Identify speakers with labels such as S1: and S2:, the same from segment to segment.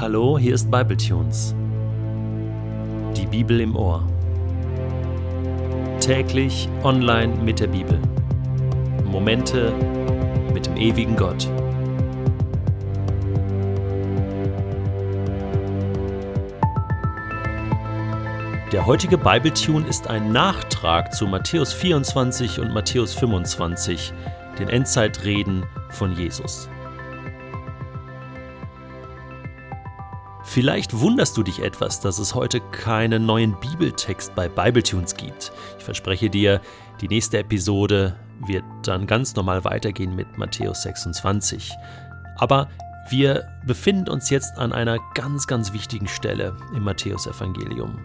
S1: Hallo, hier ist Bibletunes. Die Bibel im Ohr. Täglich online mit der Bibel. Momente mit dem ewigen Gott. Der heutige Bibletune ist ein Nachtrag zu Matthäus 24 und Matthäus 25, den Endzeitreden von Jesus. Vielleicht wunderst du dich etwas, dass es heute keinen neuen Bibeltext bei Bibletunes gibt. Ich verspreche dir, die nächste Episode wird dann ganz normal weitergehen mit Matthäus 26. Aber wir befinden uns jetzt an einer ganz, ganz wichtigen Stelle im Matthäusevangelium.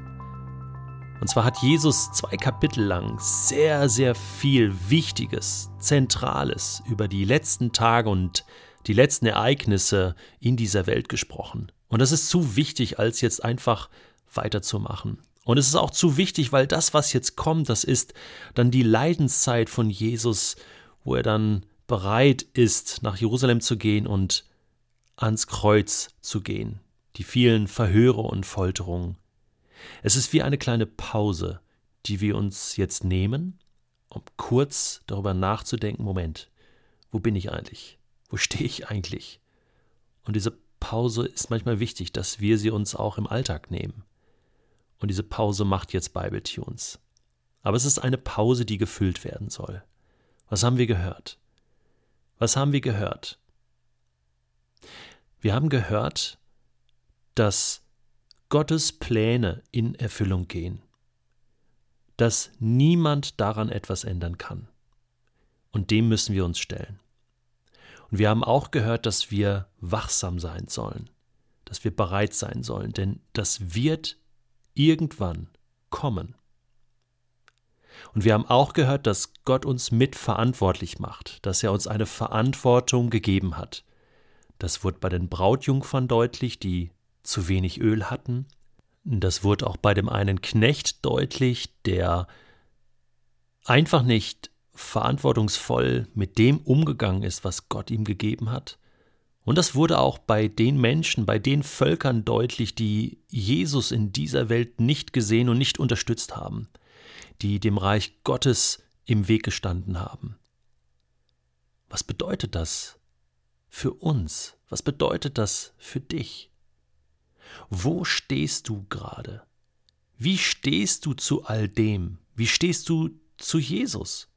S1: Und zwar hat Jesus zwei Kapitel lang sehr, sehr viel Wichtiges, Zentrales über die letzten Tage und die letzten Ereignisse in dieser Welt gesprochen. Und das ist zu wichtig, als jetzt einfach weiterzumachen. Und es ist auch zu wichtig, weil das, was jetzt kommt, das ist dann die Leidenszeit von Jesus, wo er dann bereit ist, nach Jerusalem zu gehen und ans Kreuz zu gehen. Die vielen Verhöre und Folterungen. Es ist wie eine kleine Pause, die wir uns jetzt nehmen, um kurz darüber nachzudenken, Moment, wo bin ich eigentlich? Wo stehe ich eigentlich? Und diese Pause ist manchmal wichtig, dass wir sie uns auch im Alltag nehmen. Und diese Pause macht jetzt Bible Tunes. Aber es ist eine Pause, die gefüllt werden soll. Was haben wir gehört? Was haben wir gehört? Wir haben gehört, dass Gottes Pläne in Erfüllung gehen, dass niemand daran etwas ändern kann. Und dem müssen wir uns stellen. Und wir haben auch gehört, dass wir wachsam sein sollen, dass wir bereit sein sollen, denn das wird irgendwann kommen. Und wir haben auch gehört, dass Gott uns mitverantwortlich macht, dass er uns eine Verantwortung gegeben hat. Das wurde bei den Brautjungfern deutlich, die zu wenig Öl hatten. Das wurde auch bei dem einen Knecht deutlich, der einfach nicht verantwortungsvoll mit dem umgegangen ist, was Gott ihm gegeben hat. Und das wurde auch bei den Menschen, bei den Völkern deutlich, die Jesus in dieser Welt nicht gesehen und nicht unterstützt haben, die dem Reich Gottes im Weg gestanden haben. Was bedeutet das für uns? Was bedeutet das für dich? Wo stehst du gerade? Wie stehst du zu all dem? Wie stehst du zu Jesus?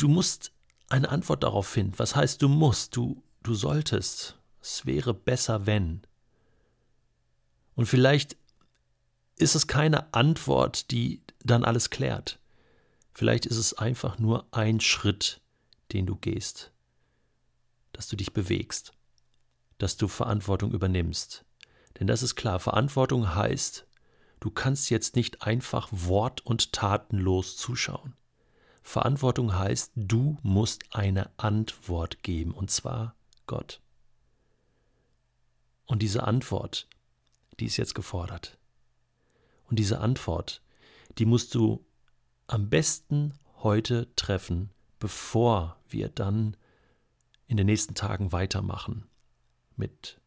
S1: Du musst eine Antwort darauf finden. Was heißt du musst? Du, du solltest. Es wäre besser, wenn. Und vielleicht ist es keine Antwort, die dann alles klärt. Vielleicht ist es einfach nur ein Schritt, den du gehst, dass du dich bewegst, dass du Verantwortung übernimmst. Denn das ist klar, Verantwortung heißt, du kannst jetzt nicht einfach wort- und tatenlos zuschauen. Verantwortung heißt, du musst eine Antwort geben, und zwar Gott. Und diese Antwort, die ist jetzt gefordert. Und diese Antwort, die musst du am besten heute treffen, bevor wir dann in den nächsten Tagen weitermachen mit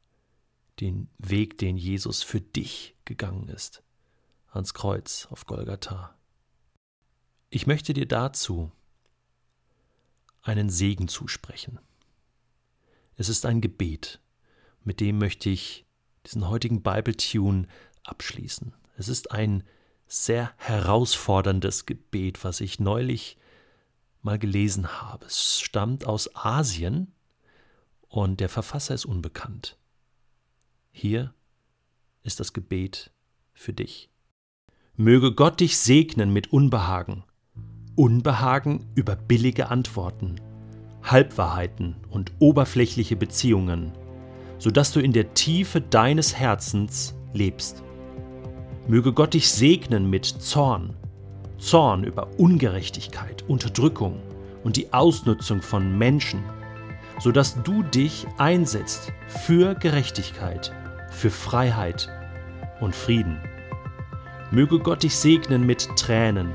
S1: dem Weg, den Jesus für dich gegangen ist, ans Kreuz auf Golgatha. Ich möchte dir dazu einen Segen zusprechen. Es ist ein Gebet, mit dem möchte ich diesen heutigen Bible-Tune abschließen. Es ist ein sehr herausforderndes Gebet, was ich neulich mal gelesen habe. Es stammt aus Asien und der Verfasser ist unbekannt. Hier ist das Gebet für dich. Möge Gott dich segnen mit Unbehagen Unbehagen über billige Antworten, Halbwahrheiten und oberflächliche Beziehungen, sodass du in der Tiefe deines Herzens lebst. Möge Gott dich segnen mit Zorn, Zorn über Ungerechtigkeit, Unterdrückung und die Ausnutzung von Menschen, sodass du dich einsetzt für Gerechtigkeit, für Freiheit und Frieden. Möge Gott dich segnen mit Tränen,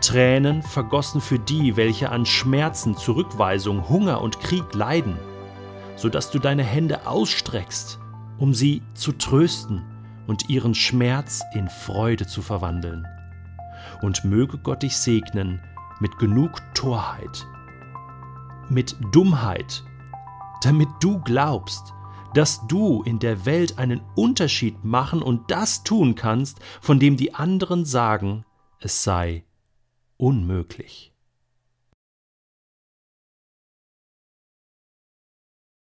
S1: Tränen vergossen für die, welche an Schmerzen, Zurückweisung, Hunger und Krieg leiden, so dass du deine Hände ausstreckst um sie zu trösten und ihren Schmerz in Freude zu verwandeln. Und möge Gott dich segnen mit genug Torheit, mit Dummheit, damit du glaubst, dass du in der Welt einen Unterschied machen und das tun kannst, von dem die anderen sagen, es sei unmöglich.